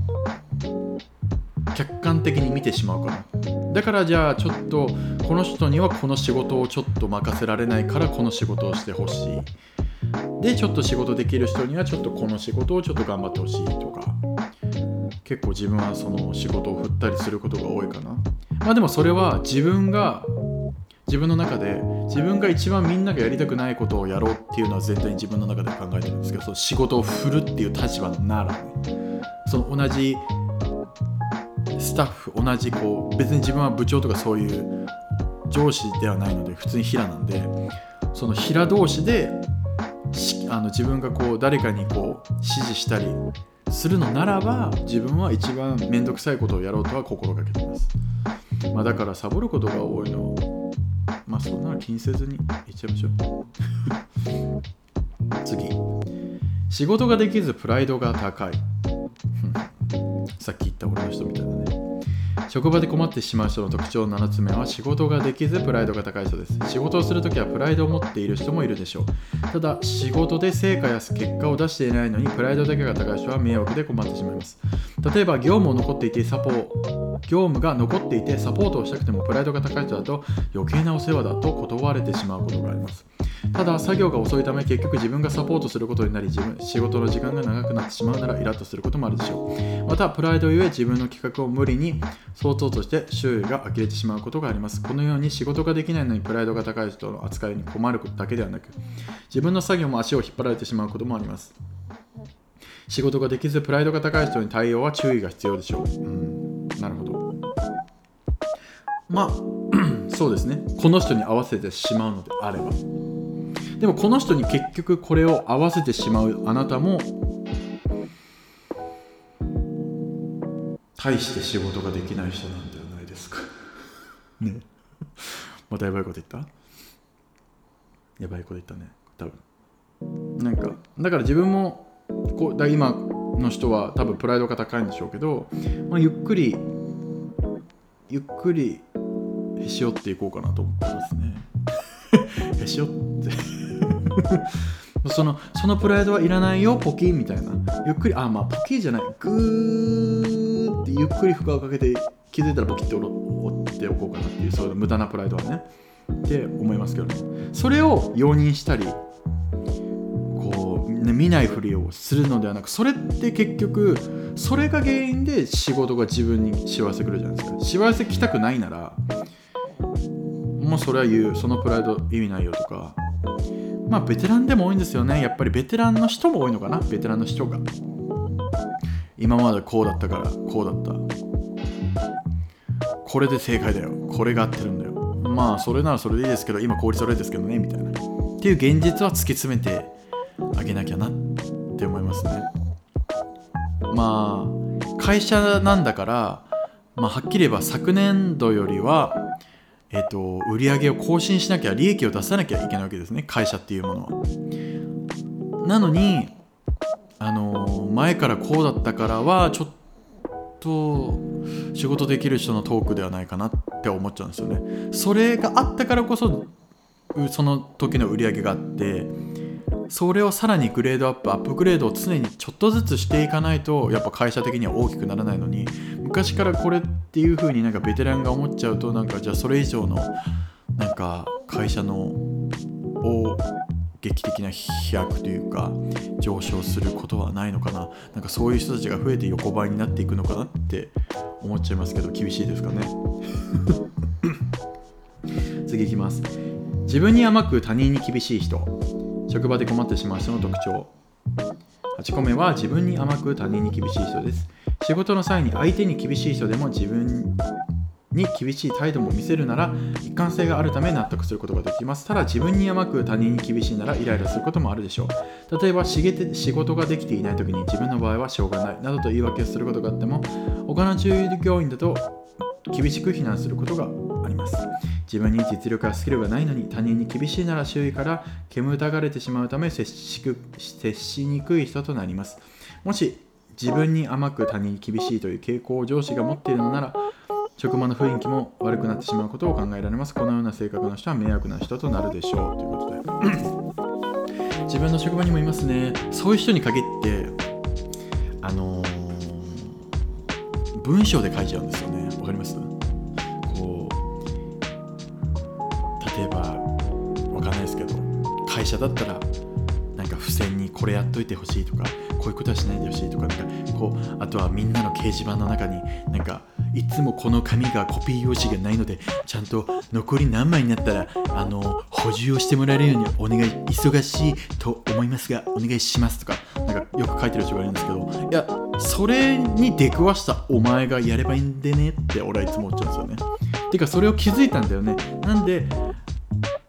客観的に見てしまうかな。だからじゃあちょっとこの人にはこの仕事をちょっと任せられないからこの仕事をしてほしい。でちょっと仕事できる人にはちょっとこの仕事をちょっと頑張ってほしいとか。結構自分はその仕事を振ったりすることが多いかな。まあでもそれは自分が自分の中で自分が一番みんながやりたくないことをやろうっていうのは全体に自分の中で考えてるんですけどその仕事を振るっていう立場ならねその同じスタッフ同じこう別に自分は部長とかそういう上司ではないので普通に平なんでその平同士であの自分がこう誰かにこう指示したりするのならば自分は一番面倒くさいことをやろうとは心がけてます、まあ、だからサボることが多いのをまあそんなの気にせずにいっちゃいましょう。[laughs] 次。仕事ができずプライドが高い。[laughs] さっき言った俺の人みたいなね。職場で困ってしまう人の特徴7つ目は仕事ができずプライドが高い人です。仕事をするときはプライドを持っている人もいるでしょう。ただ仕事で成果や結果を出していないのにプライドだけが高い人は迷惑で困ってしまいます。例えば業務を残っていてサポ業務が残っていてサポートをしたくてもプライドが高い人だと余計なお世話だと断れてしまうことがあります。ただ作業が遅いため結局自分がサポートすることになり自分仕事の時間が長くなってしまうならイラッとすることもあるでしょう。またプライドゆえ自分の企画を無理に相当として周囲が呆れてしまうことがあります。このように仕事ができないのにプライドが高い人の扱いに困るだけではなく自分の作業も足を引っ張られてしまうこともあります。仕事ができずプライドが高い人に対応は注意が必要でしょう。うん。なるほど。まあ [clears throat] そうですね。この人に合わせてしまうのであれば。でもこの人に結局これを合わせてしまうあなたも大して仕事ができない人なんではないですか。ね。またやばいこと言った？やばいこと言ったね。多分。なんかだから自分もこうだ今の人は多分プライドが高いんでしょうけど、まあ、ゆっくりゆっくりへし折っていこうかなと思ってますね。[laughs] へし折って。[laughs] そのそのプライドはいらないよポキンみたいな。ゆっくりあまあポキンじゃない。グーってゆっくり負荷をかけて気づいたらポキって折っておこうかなっていうそういう無駄なプライドはね。って思いますけどね。それを容認したり、ね、見ないふりをするのではなくそれって結局それが原因で仕事が自分に幸せくるじゃないですか。幸せ来たくないならもうそれは言うそのプライド意味ないよとか。まあベテランでも多いんですよね。やっぱりベテランの人も多いのかな。ベテランの人が。今までこうだったからこうだった。これで正解だよ。これが合ってるんだよ。まあそれならそれでいいですけど今効率悪いですけどねみたいな。っていう現実は突き詰めてあげなきゃなって思いますね。まあ会社なんだから、まあ、はっきり言えば昨年度よりはえっと、売り上げを更新しなきゃ利益を出さなきゃいけないわけですね。会社っていうものは。なのにあの前からこうだったからはちょっと仕事できる人のトークではないかなって思っちゃうんですよね。それがあったからこそその時の売り上げがあってそれをさらにグレードアップアップグレードを常にちょっとずつしていかないとやっぱ会社的には大きくならないのに昔からこれっていう風になんかベテランが思っちゃうとなんかじゃあそれ以上のなんか会社のを劇的な飛躍というか上昇することはないのかな。なんかそういう人たちが増えて横ばいになっていくのかなって思っちゃいますけど厳しいですかね。[laughs] 次いきます。自分に甘く他人に厳しい人。職場で困ってしまう人の特徴。8個目は自分に甘く他人に厳しい人です。仕事の際に相手に厳しい人でも自分に厳しい態度も見せるなら一貫性があるため納得することができます。ただ自分に甘く他人に厳しいならイライラすることもあるでしょう。例えば仕事ができていない時に自分の場合はしょうがない。などと言い訳をすることがあっても他の従業員だと厳しく非難することがあります。自分に実力やスキルがないのに他人に厳しいなら周囲から煙たがれてしまうため接しく接しにくい人となります。もし自分に甘く他人に厳しいという傾向を上司が持っているのなら職場の雰囲気も悪くなってしまうことを考えられます。このような性格の人は迷惑な人となるでしょう。ということで。自分の職場にもいますね。そういう人に限ってあのー文章で書いちゃうんですよね。わかります？例えばわかんないですけど会社だったらなんか付箋にこれやっといてほしいとかこういうことはしないでほしいとかなんかこうあとはみんなの掲示板の中になんかいつもこの紙がコピー用紙がないのでちゃんと残り何枚になったらあの補充をしてもらえるようにお願い忙しいと思いますがお願いしますとかなんかよく書いてる人がいるんですけどいやそれに出くわしたお前がやればいいんでねって俺はいつも思っちゃうんですよね。てかそれを気づいたんだよね。なんで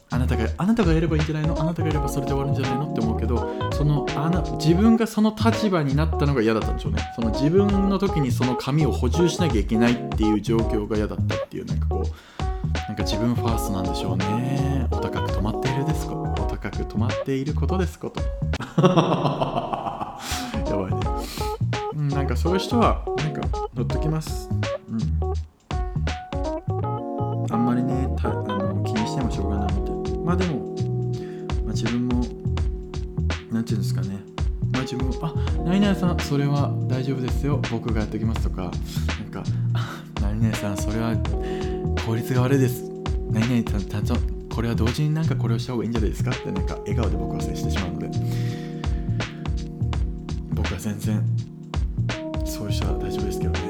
あなたがあなたがやればいいんじゃないの？あなたがやればそれで終わるんじゃないの？って思うけどそのあな自分がその立場になったのが嫌だったんでしょうね。その自分の時にその紙を補充しなきゃいけないっていう状況が嫌だったっていうなんかこうなんか自分ファーストなんでしょうね。お高く止まっているですか？お高く止まっていることですこと。[laughs] やばいね。うんなんかそういう人はなんか乗っときます。あでも、まあ、自分もなんていうんですかね。まあ自分もあ何々さんそれは大丈夫ですよ。僕がやっておきますとかなんかあ何々さんそれは効率が悪いです。何々さんちゃんとこれは同時になんかこれをした方がいいんじゃないですか？ってなんか笑顔で僕は接してしまうので。僕は全然そういう人は大丈夫ですけどね。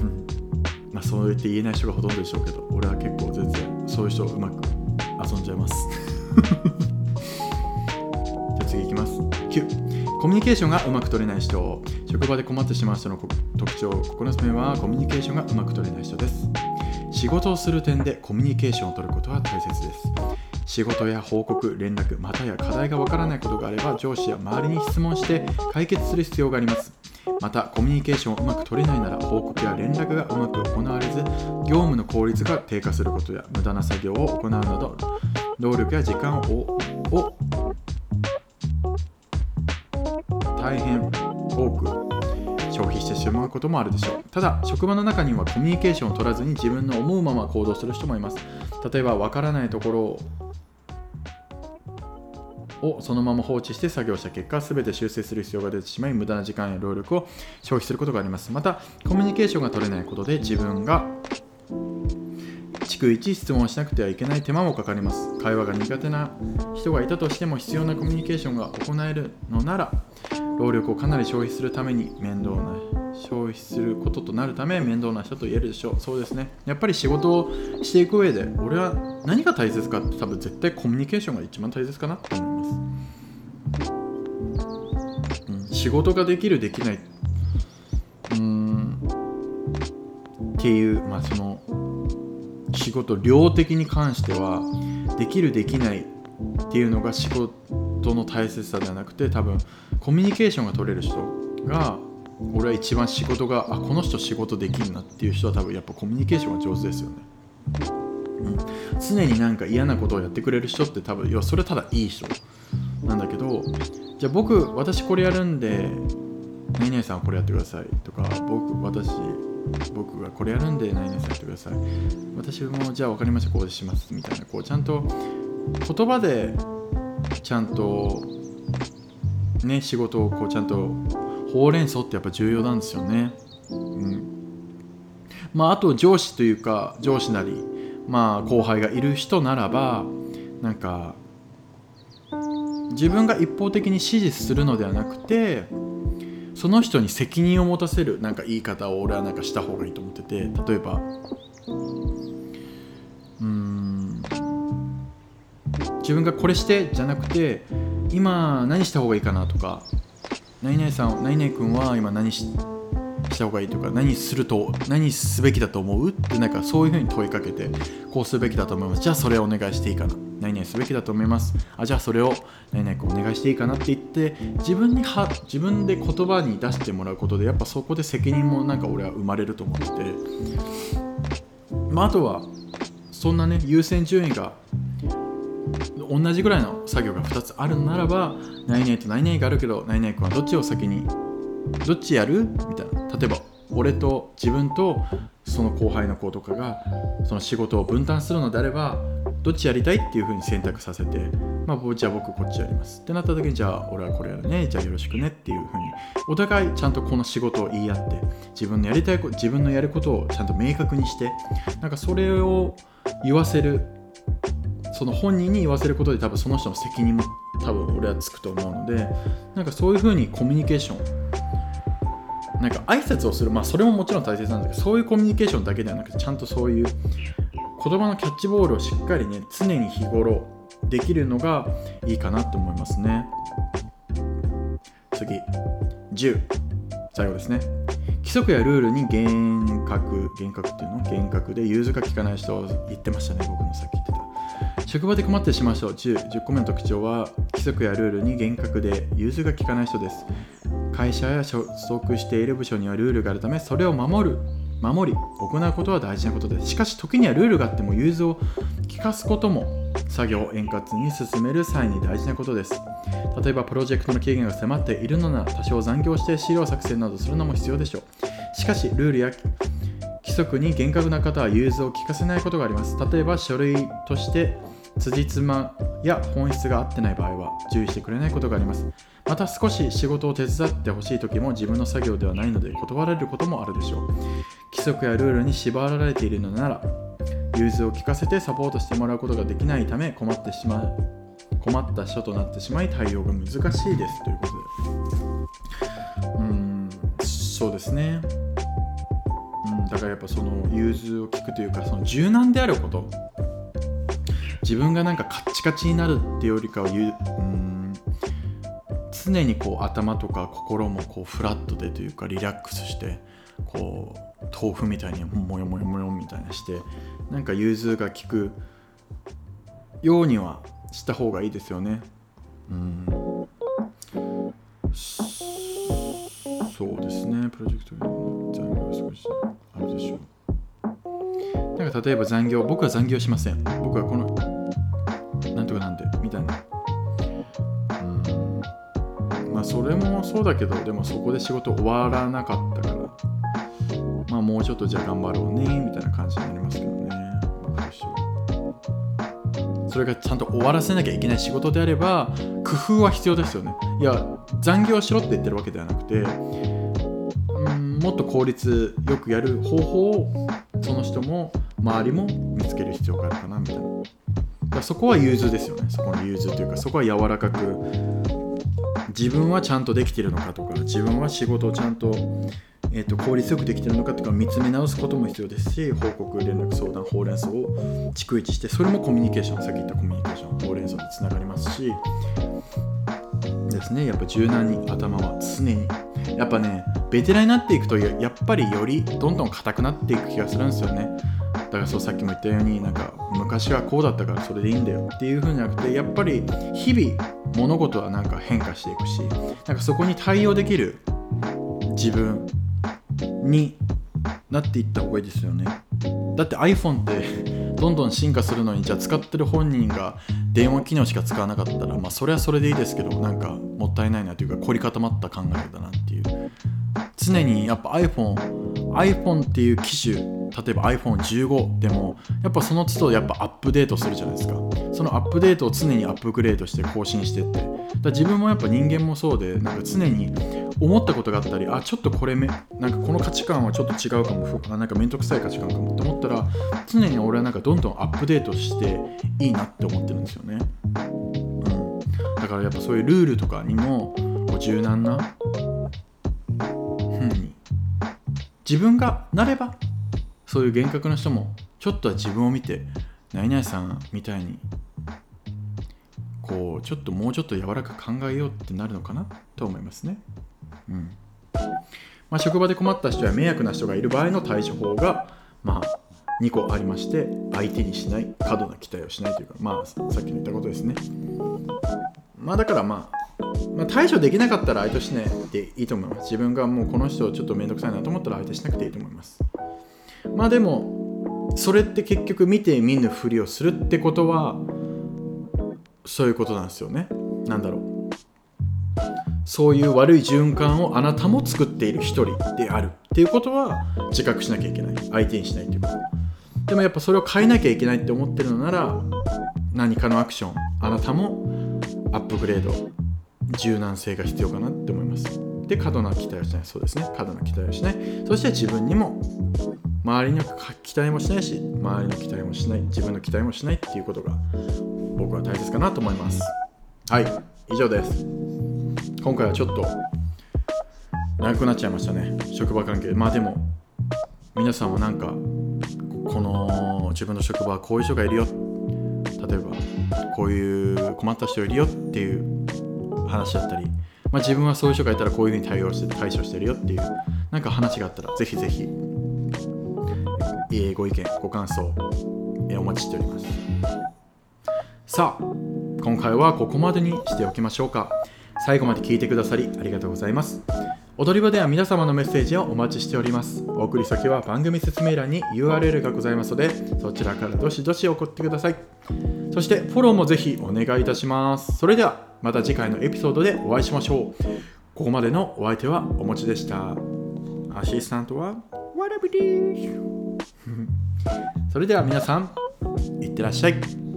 うん。まあそう言って言えない人がほとんどでしょうけど俺は結構全然そういう人うまく遊んじゃいます。[laughs] じゃあ次いきます。9コミュニケーションがうまく取れない人。職場で困ってしまう人の特徴。9つ目はコミュニケーションがうまく取れない人です。仕事をする点でコミュニケーションを取ることは大切です。仕事や報告、連絡、またや課題がわからないことがあれば上司や周りに質問して解決する必要があります。またコミュニケーションをうまく取れないなら報告や連絡がうまく行われず業務の効率が低下することや無駄な作業を行うなど労力や時間をを大変多く消費してしまうこともあるでしょうただ職場の中にはコミュニケーションを取らずに自分の思うまま行動す。る人もいます例えばわからないところをそのまま放置して作業した結果全て修正する必要が出てしまい無駄な時間や労力を消費することがあります。またコミュニケーションが取れないことで自分が逐一質問しなくてはいけない手間もかかります。会話が苦手な人がいたとしても必要なコミュニケーションが行えるのなら労力をかなり消費するために面倒な消費することとなるため面倒な人と言えるでしょう。そうですね。やっぱり仕事をしていく上で俺は何が大切かって多分絶対コミュニケーションが一番大切かなと思います、うん、仕事ができるできないうんっていうまあその仕事量的に関してはできるできないっていうのが仕事の大切さではなくて多分コミュニケーションが取れる人が俺は一番仕事があこの人仕事できるなっていう人は多分やっぱコミュニケーションが上手ですよね、うん、常になんか嫌なことをやってくれる人って多分要はそれただいい人なんだけどじゃあ僕私これやるんで何々さんはこれやってくださいとか僕私僕がこれやるんで何々さんやってください。私もじゃあ分かりましたこうしますみたいなこうちゃんと言葉でちゃんとね仕事をこうちゃんとほうれん草ってやっぱ重要なんですよね。うん、まああと上司というか上司なりまあ後輩がいる人ならばなんか自分が一方的に指示するのではなくてその人に責任を持たせるなんか言い方を俺はなんかした方がいいと思ってて例えば自分がこれしてじゃなくて今何した方がいいかなとか何々さん何々君は今何した方がいいとか何すると何すべきだと思う？ってなんかそういうふうに問いかけてこうすべきだと思います。じゃあそれをお願いしていいかな。何々すべきだと思います。あじゃあそれを何々君お願いしていいかなって言って自分には自分で言葉に出してもらうことでやっぱそこで責任もなんか俺は生まれると思ってて。まああとはそんなね優先順位が同じぐらいの作業が2つあるならば何々と何々があるけど何々君はどっちを先にどっちやる？みたいな。例えば俺と自分とその後輩の子とかがその仕事を分担するのであればどっちやりたいっていう風に選択させて、まあ、じゃあ僕こっちやります。ってなった時にじゃあ俺はこれやるね。じゃあよろしくねっていう風にお互いちゃんとこの仕事を言い合って自分のやりたいこと自分のやることをちゃんと明確にしてなんかそれを言わせるその本人に言わせることで多分その人の責任も多分俺はつくと思うのでなんかそういう風にコミュニケーションなんか挨拶をするまあそれももちろん大切なんだけどそういうコミュニケーションだけではなくてちゃんとそういう言葉のキャッチボールをしっかりね常に日頃できるのがいいかなと思いますね。次。10最後ですね。規則やルールに厳格厳格っていうの？厳格で融通が利かない人を言ってましたね僕のさっき言ってた。職場で困ってしまう人 10, 10個目の特徴は規則やルールに厳格で融通が利かない人です。会社や所属している部署にはルールがあるためそれを守る守り行うことは大事なことです。しかし時にはルールがあっても融通を利かすことも作業を円滑に進める際に大事なことです。例えばプロジェクトの期限が迫っているのなら多少残業して資料作成などするのも必要でしょう。しかしルールや規則に厳格な方は融通を利かせないことがあります。例えば書類として辻褄や本質が合ってない場合は注意してくれないことがあります。また少し仕事を手伝ってほしい時も自分の作業ではないので断られることもあるでしょう。規則やルールに縛られているのなら融通を聞かせてサポートしてもらうことができないため困ってしまう困った人となってしまい対応が難しいです。ということで。うんそうですね。うんだからやっぱその融通を聞くというかその柔軟であること。自分がなんかカッチカチになるっていうよりかはゆうん常にこう頭とか心もこうフラットでというかリラックスしてこう豆腐みたいにモヨモヨモヨみたいなしてなんか融通が利くようにはした方がいいですよね。うん。そうですね。プロジェクト残業少しあるでしょう。なんか例えば残業僕は残業しません。僕はこのなんとかなんでみたいな。まあそれもそうだけどでもそこで仕事終わらなかったから。まあもうちょっとじゃあ頑張ろうねみたいな感じになりますけどね。僕としてはそれがちゃんと終わらせなきゃいけない仕事であれば工夫は必要ですよね。いや残業しろって言ってるわけではなくてもっと効率よくやる方法をその人も周りも見つける必要があるかなみたいな。だそこは融通ですよねそこの融通というかそこは柔らかく自分はちゃんとできてるのかとか自分は仕事をちゃんと,、えー、と効率よくできてるのかとか見つめ直すことも必要ですし報告連絡相談ほうれん草を逐一してそれもコミュニケーションさっき言ったコミュニケーションほうれん草につながりますしですねやっぱ柔軟に頭は常に。やっぱねベテランになっていくとややっぱりよりどんどん硬くなっていく気がするんですよね。だからそうさっきも言ったようになんか昔はこうだったからそれでいいんだよっていう風じゃなくてやっぱり日々物事はなんか変化していくしなんかそこに対応できる自分になっていった方がいいですよね。だって iPhone ってどんどん進化するのにじゃあ使ってる本人が電話機能しか使わなかったらまあそれはそれでいいですけどなんかもったいないなというか凝り固まった考えだなっていう。常にやっぱ iPhone iPhone っていう機種例えば iPhone15 でもやっぱその都度やっぱアップデートするじゃないですか。そのアップデートを常にアップグレードして更新してって。だ自分もやっぱ人間もそうでなんか常に思ったことがあったりあちょっとこれめなんかこの価値観はちょっと違うかもなんか面倒くさい価値観かもって思ったら常に俺はなんかどんどんアップデートしていいなって思ってるんですよね、うん、だからやっぱそういうルールとかにも柔軟な自分がなればそういう厳格な人もちょっとは自分を見て何々さんみたいにこうちょっともうちょっと柔らかく考えようってなるのかな？と思いますね。うんまあ、職場で困った人や迷惑な人がいる場合の対処法が、まあ、2個ありまして相手にしない過度な期待をしないというか、まあ、さっきの言ったことですね。まあだからまあまあ、対処できなかったら相手しないでいいと思います。自分がもうこの人ちょっとめんどくさいなと思ったら相手しなくていいと思います。まあでも、それって結局見て見ぬふりをするってことは、そういうことなんですよねなんだろうそういう悪い循環をあなたも作っている一人であるっていうことは自覚しなきゃいけない相手にしないっていうことでもやっぱそれを変えなきゃいけないって思ってるのなら何かのアクションあなたもアップグレード柔軟性が必要かなって思います。で過度な期待をしない。そうですね。過度な期待をしない。そして自分にも周りの期待もしないし周りの期待もしない。自分の期待もしないっていうことが僕は大切かなと思います。はい。以上です。今回はちょっと長くなっちゃいましたね。職場関係。まあでも皆さんはなんかこの自分の職場はこういう人がいるよ。例えばこういう困った人いるよっていう話だったり、まあ、自分はそういう人がいたらこういうふうに対応して対処してるよっていうなんか話があったらぜひぜひ、ご意見ご感想、お待ちしております。さあ今回はここまでにしておきましょうか。最後まで聞いてくださりありがとうございます。踊り場では皆様のメッセージをお待ちしております。お送り先は番組説明欄に URL がございますのでそちらからどしどし送ってください。そしてフォローもぜひお願いいたします。それではまた次回のエピソードでお会いしましょう。ここまでのお相手はおもちでした。アシスタントは What up, it is? それでは皆さんいってらっしゃい。